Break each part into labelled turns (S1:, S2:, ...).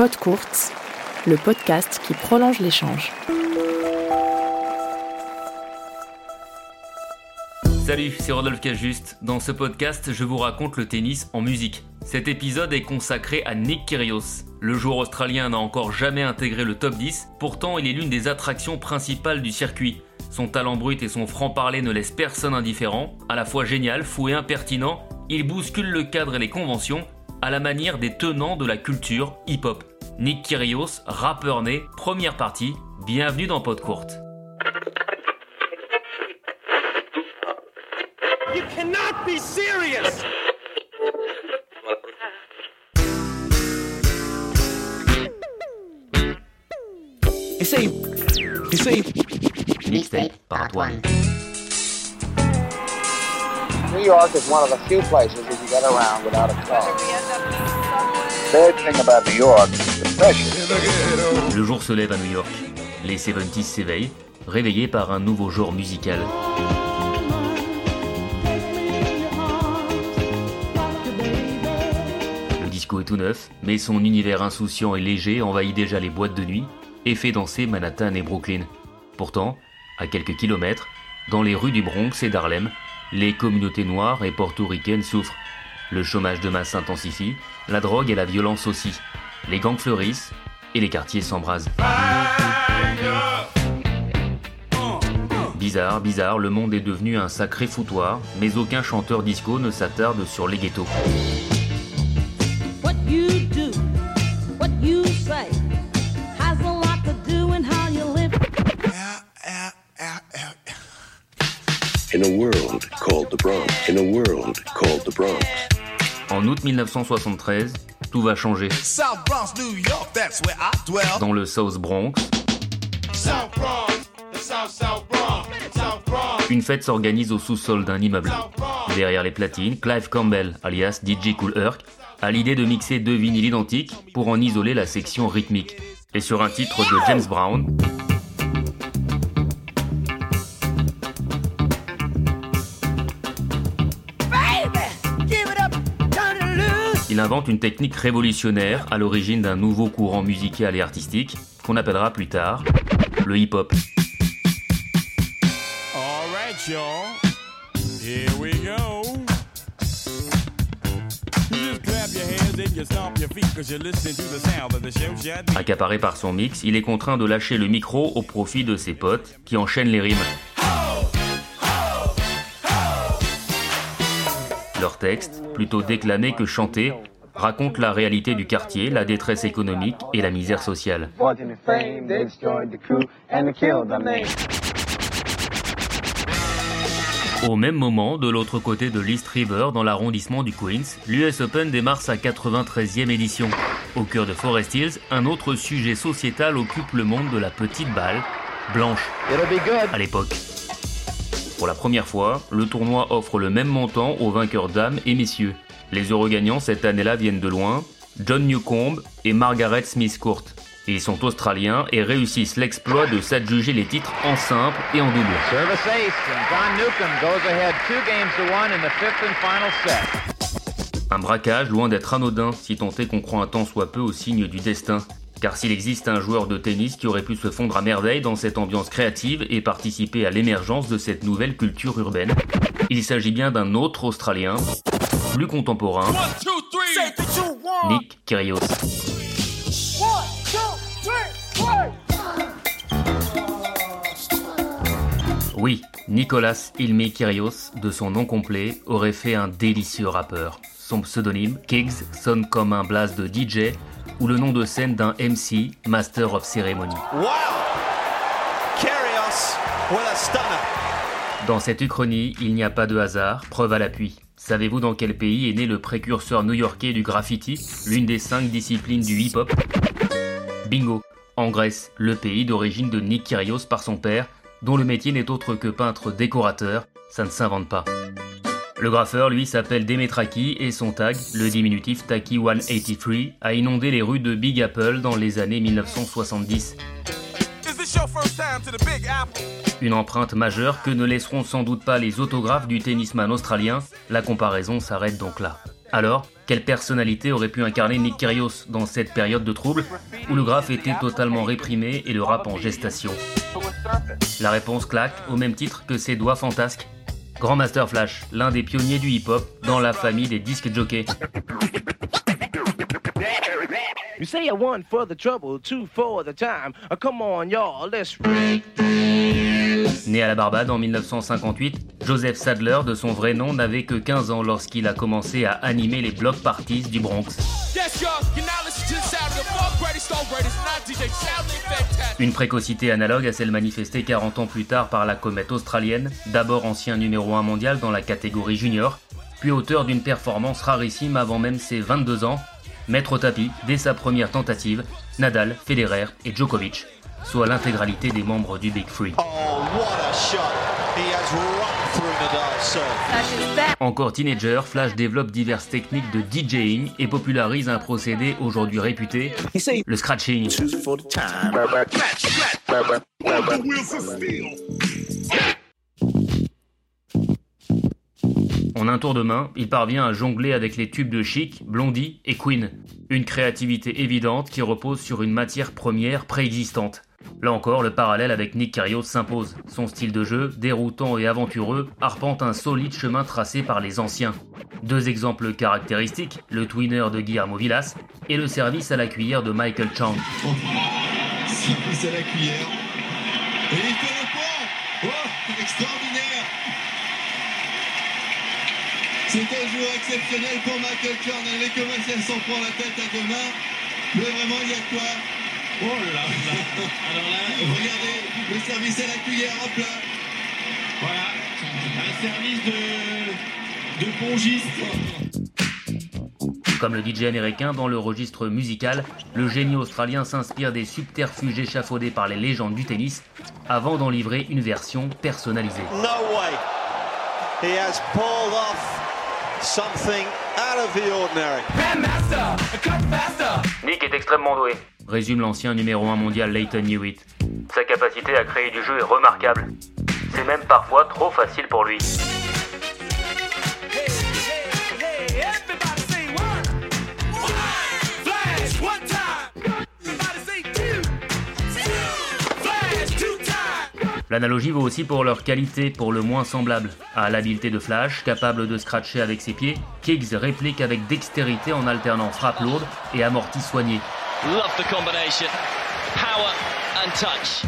S1: Pod Courts, le podcast qui prolonge l'échange.
S2: Salut, c'est Rodolphe Cajuste. Dans ce podcast, je vous raconte le tennis en musique. Cet épisode est consacré à Nick Kyrgios. Le joueur australien n'a encore jamais intégré le top 10, pourtant il est l'une des attractions principales du circuit. Son talent brut et son franc-parler ne laissent personne indifférent. À la fois génial, fou et impertinent, il bouscule le cadre et les conventions à la manière des tenants de la culture hip-hop. Nick Kyrgios, rappeur né, première partie, bienvenue dans Pod Courte.
S3: You cannot be serious!
S4: Essaye. Essaye.
S2: Mixtape Part 1.
S5: New York is one of the few places that you get around without a car. Bad thing about New York.
S2: Le jour se lève à New York. Les 70s s'éveillent, réveillés par un nouveau genre musical. Le disco est tout neuf, mais son univers insouciant et léger envahit déjà les boîtes de nuit et fait danser Manhattan et Brooklyn. Pourtant, à quelques kilomètres, dans les rues du Bronx et d'Harlem, les communautés noires et portoricaines souffrent. Le chômage de masse s'intensifie, la drogue et la violence aussi. Les gangs fleurissent et les quartiers s'embrasent. Bizarre, bizarre, le monde est devenu un sacré foutoir, mais aucun chanteur disco ne s'attarde sur les ghettos.
S6: In
S7: a world called the Bronx. In a world called the Bronx.
S2: En août 1973, tout va changer. Dans le South Bronx,
S4: South Bronx, South South Bronx, South Bronx.
S2: une fête s'organise au sous-sol d'un immeuble. Derrière les platines, Clive Campbell, alias DJ Cool Herc, a l'idée de mixer deux vinyles identiques pour en isoler la section rythmique. Et sur un titre de James Brown, il invente une technique révolutionnaire à l'origine d'un nouveau courant musical et artistique qu'on appellera plus tard le hip-hop. Accaparé par son mix, il est contraint de lâcher le micro au profit de ses potes qui enchaînent les rimes. Leur texte, plutôt déclamé que chanté, raconte la réalité du quartier, la détresse économique et la misère sociale. Au même moment, de l'autre côté de l'East River, dans l'arrondissement du Queens, l'US Open démarre sa 93e édition. Au cœur de Forest Hills, un autre sujet sociétal occupe le monde de la petite balle, blanche, à l'époque. Pour la première fois, le tournoi offre le même montant aux vainqueurs dames et messieurs. Les heureux gagnants cette année-là viennent de loin, John Newcombe et Margaret Smith Court. Ils sont australiens et réussissent l'exploit de s'adjuger les titres en simple et en double.
S5: Service ace, and John Newcomb goes ahead two games to one in the fifth and final set.
S2: Un braquage loin d'être anodin, si tant est qu'on croit un tant soit peu au signe du destin. Car s'il existe un joueur de tennis qui aurait pu se fondre à merveille dans cette ambiance créative et participer à l'émergence de cette nouvelle culture urbaine, il s'agit bien d'un autre Australien, plus contemporain. Nick Kyrgios. Oui, Nicolas Ilmi Kyrgios, de son nom complet, aurait fait un délicieux rappeur. Son pseudonyme, Kiggs, sonne comme un blast de DJ ou le nom de scène d'un MC, Master of Ceremony.
S3: Wow! Kyrgios with a stunner.
S2: Dans cette uchronie, il n'y a pas de hasard, preuve à l'appui. Savez-vous dans quel pays est né le précurseur new-yorkais du graffiti, l'une des cinq disciplines du hip-hop? Bingo En Grèce, le pays d'origine de Nick Kyrgios par son père, dont le métier n'est autre que peintre décorateur, ça ne s'invente pas. Le graffeur, lui, s'appelle Demetraki et son tag, le diminutif Taki 183, a inondé les rues de Big Apple dans les années 1970. Une empreinte majeure que ne laisseront sans doute pas les autographes du tennisman australien. La comparaison s'arrête donc là. Alors, quelle personnalité aurait pu incarner Nick Kyrgios dans cette période de trouble où le graphe était totalement réprimé et le rap en gestation La réponse claque au même titre que ses doigts fantasques. Grandmaster Flash, l'un des pionniers du hip-hop dans la famille des disques jockeys.
S8: You say one for the trouble, two for the time. Uh, come on, y'all, let's.
S2: Né à la Barbade en 1958, Joseph Sadler, de son vrai nom, n'avait que 15 ans lorsqu'il a commencé à animer les block parties du Bronx. Une précocité analogue à celle manifestée 40 ans plus tard par la comète australienne, d'abord ancien numéro 1 mondial dans la catégorie junior, puis auteur d'une performance rarissime avant même ses 22 ans, Maître au tapis, dès sa première tentative, Nadal, Federer et Djokovic, soit l'intégralité des membres du Big Three.
S3: Oh, what a shot. He has run through Nadal's serve.
S2: Encore teenager, Flash développe diverses techniques de DJing et popularise un procédé aujourd'hui réputé, le scratching. En un tour de main, il parvient à jongler avec les tubes de Chic, Blondie et Queen. Une créativité évidente qui repose sur une matière première préexistante. Là encore, le parallèle avec Nick Kyrgios s'impose. Son style de jeu, déroutant et aventureux, arpente un solide chemin tracé par les anciens. Deux exemples caractéristiques, le twinner de Guillermo Villas et le service à la cuillère de Michael Chang.
S9: Pouces à la cuillère. Oh, C'est un jour exceptionnel pour Michael Chang. Les commerciaux s'en prend la tête à deux mains. Mais vraiment, il y a quoi Oh là là Alors là, regardez, le service à la cuillère, hop là Voilà, un service de, de pongiste.
S2: Comme le DJ américain dans le registre musical, le génie australien s'inspire des subterfuges échafaudés par les légendes du tennis avant d'en livrer une version personnalisée.
S3: No way. He has pulled off something out of the ordinary.
S2: Nick est extrêmement doué, résume l'ancien numéro 1 mondial Leighton Hewitt. Sa capacité à créer du jeu est remarquable. C'est même parfois trop facile pour lui. L'analogie vaut aussi pour leur qualité pour le moins semblable. À l'habileté de Flash, capable de scratcher avec ses pieds, Kiggs réplique avec dextérité en alternant frappe lourde et amorti soigné.
S10: Love the combination. Power and touch.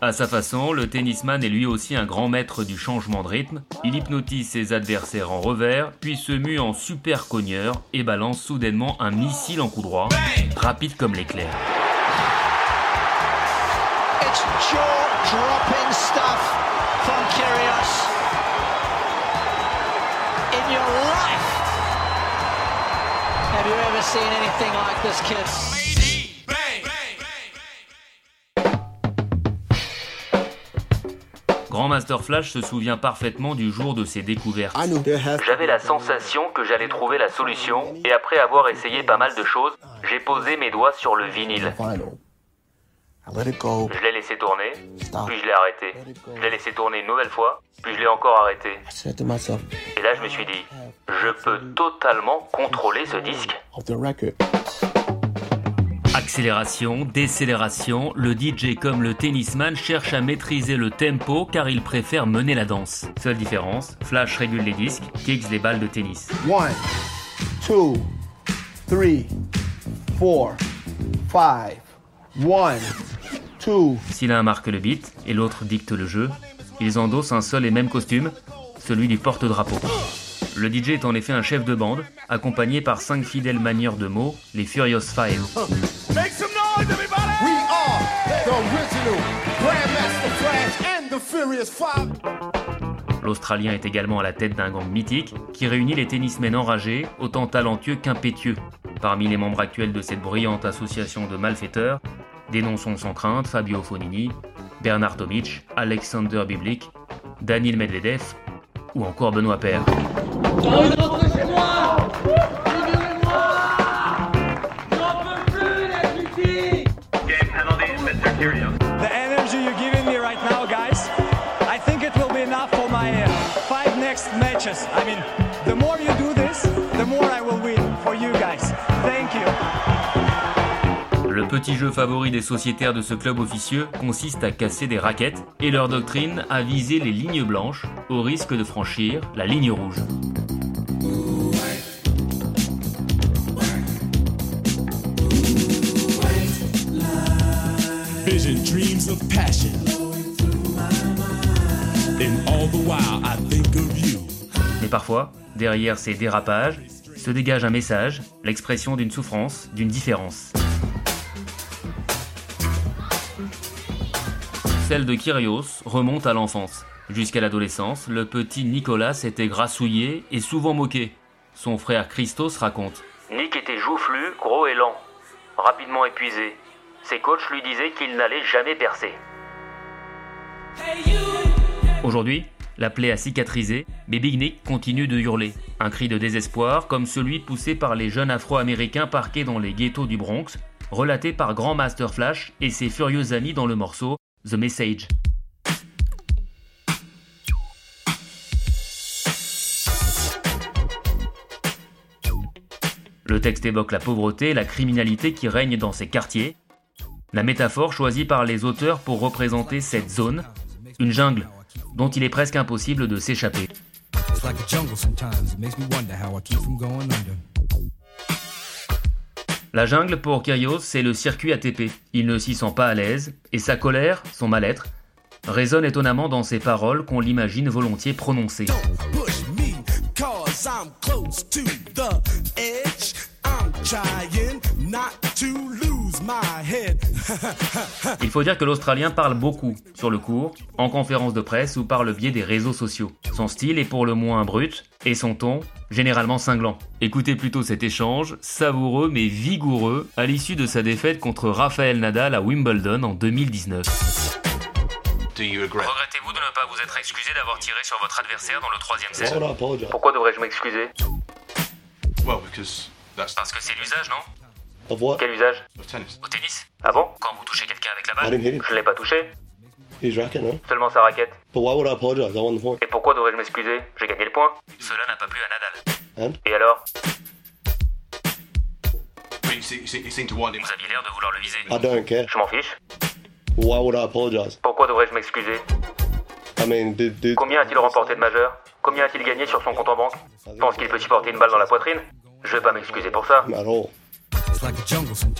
S2: À sa façon, le tennisman est lui aussi un grand maître du changement de rythme. Il hypnotise ses adversaires en revers, puis se mue en super cogneur et balance soudainement un missile en coup droit, rapide comme l'éclair.
S11: Jaw-dropping stuff from Kyrgios. In your life, have you ever seen anything like this, kid?
S2: Grandmaster Flash se souvient parfaitement du jour de ses découvertes. J'avais la sensation que j'allais trouver la solution, et après avoir essayé pas mal de choses, j'ai posé mes doigts sur le vinyle. Je l'ai laissé tourner, puis je l'ai arrêté. Je l'ai laissé tourner une nouvelle fois, puis je l'ai encore arrêté. Et là, je me suis dit, je peux totalement contrôler ce disque. Accélération, décélération, le DJ comme le tennisman cherche à maîtriser le tempo car il préfère mener la danse. Seule différence, Flash régule les disques, Kicks les balles de tennis.
S12: One, two, three, four, five. One, two.
S2: Si l'un marque le beat et l'autre dicte le jeu, ils endossent un seul et même costume, celui du porte-drapeau. Le DJ est en effet un chef de bande, accompagné par cinq fidèles manieurs de mots, les Furious Five.
S4: Make some noise, everybody.
S9: We are the original Grandmaster Flash and the Furious Five.
S2: L'Australien est également à la tête d'un gang mythique qui réunit les tennismen enragés, autant talentueux qu'impétueux. Parmi les membres actuels de cette brillante association de malfaiteurs, dénonçons sans crainte Fabio Fonini, Bernard Tomic, Alexander Biblik, Daniel Medvedev ou encore Benoît Paire.
S13: The energy you're giving me right now, guys, I think
S2: petit jeu favori des sociétaires de ce club officieux consiste à casser des raquettes et leur doctrine à viser les lignes blanches au risque de franchir la ligne rouge.
S13: Vision, dreams of passion. And all the while I think of you.
S2: Mais parfois, derrière ces dérapages, se dégage un message, l'expression d'une souffrance, d'une différence. Celle de Kyrios remonte à l'enfance. Jusqu'à l'adolescence, le petit Nicolas était grassouillé et souvent moqué. Son frère Christos raconte Nick était joufflu, gros et lent, rapidement épuisé. Ses coachs lui disaient qu'il n'allait jamais percer. Aujourd'hui, la plaie a cicatrisé, mais Big Nick continue de hurler. Un cri de désespoir comme celui poussé par les jeunes afro-américains parqués dans les ghettos du Bronx, relaté par Grandmaster Flash et ses furieux amis dans le morceau The Message. Le texte évoque la pauvreté et la criminalité qui règnent dans ces quartiers. La métaphore choisie par les auteurs pour représenter cette zone, une jungle dont il est presque impossible de s'échapper. La jungle pour Kyrios, c'est le circuit ATP. Il ne s'y sent pas à l'aise, et sa colère, son mal-être, résonne étonnamment dans ses paroles qu'on l'imagine volontiers prononcer. Il faut dire que l'Australien parle beaucoup sur le cours, en conférence de presse ou par le biais des réseaux sociaux. Son style est pour le moins brut, et son ton, généralement cinglant. Écoutez plutôt cet échange, savoureux mais vigoureux, à l'issue de sa défaite contre Rafael Nadal à Wimbledon en 2019. Regrettez-vous de ne pas vous être excusé d'avoir tiré sur votre adversaire dans le troisième set?
S7: Apologize?
S2: Pourquoi devrais-je m'excuser?
S4: Well, because that's
S2: Parce que c'est l'usage, non?
S7: What?
S2: Quel usage
S4: of tennis.
S2: Au tennis Ah bon Quand vous touchez quelqu'un avec la
S7: I didn't hit
S2: balle
S7: him.
S2: Je l'ai pas touché,
S7: He's racket, no?
S2: seulement sa raquette.
S7: But why would I apologize? I won the point.
S2: Et pourquoi devrais-je m'excuser J'ai gagné le point. Cela n'a pas plu à Nadal.
S7: And?
S2: Et alors
S4: But you, see, you, see, you seem to want him.
S2: Vous aviez l'air de vouloir le viser.
S7: I don't care.
S2: Je m'en fiche.
S7: Why would I apologize?
S2: Pourquoi devrais-je m'excuser
S7: I mean, did, did,
S2: Combien a-t-il remporté de majeur Combien a-t-il gagné sur son compte en banque Pense qu'il peut y porter une balle dans la poitrine Je vais pas m'excuser pour ça.
S7: at all.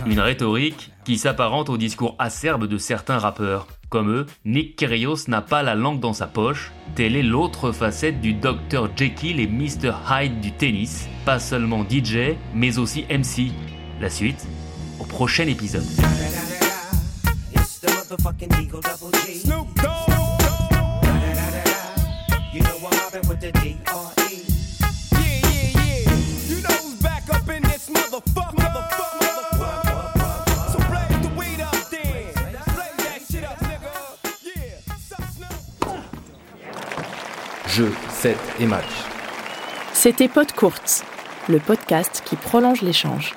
S2: Une rhétorique qui s'apparente au discours acerbe de certains rappeurs. Comme eux, Nick Kyrgios n'a pas la langue dans sa poche. Telle est l'autre facette du Dr Jekyll et Mr Hyde du tennis. Pas seulement DJ, mais aussi MC. La suite, au prochain épisode.
S13: Snoop Dogg.
S14: You know I'm with the.
S15: 7 et.
S1: C'était Pod Courte, le podcast qui prolonge l'échange.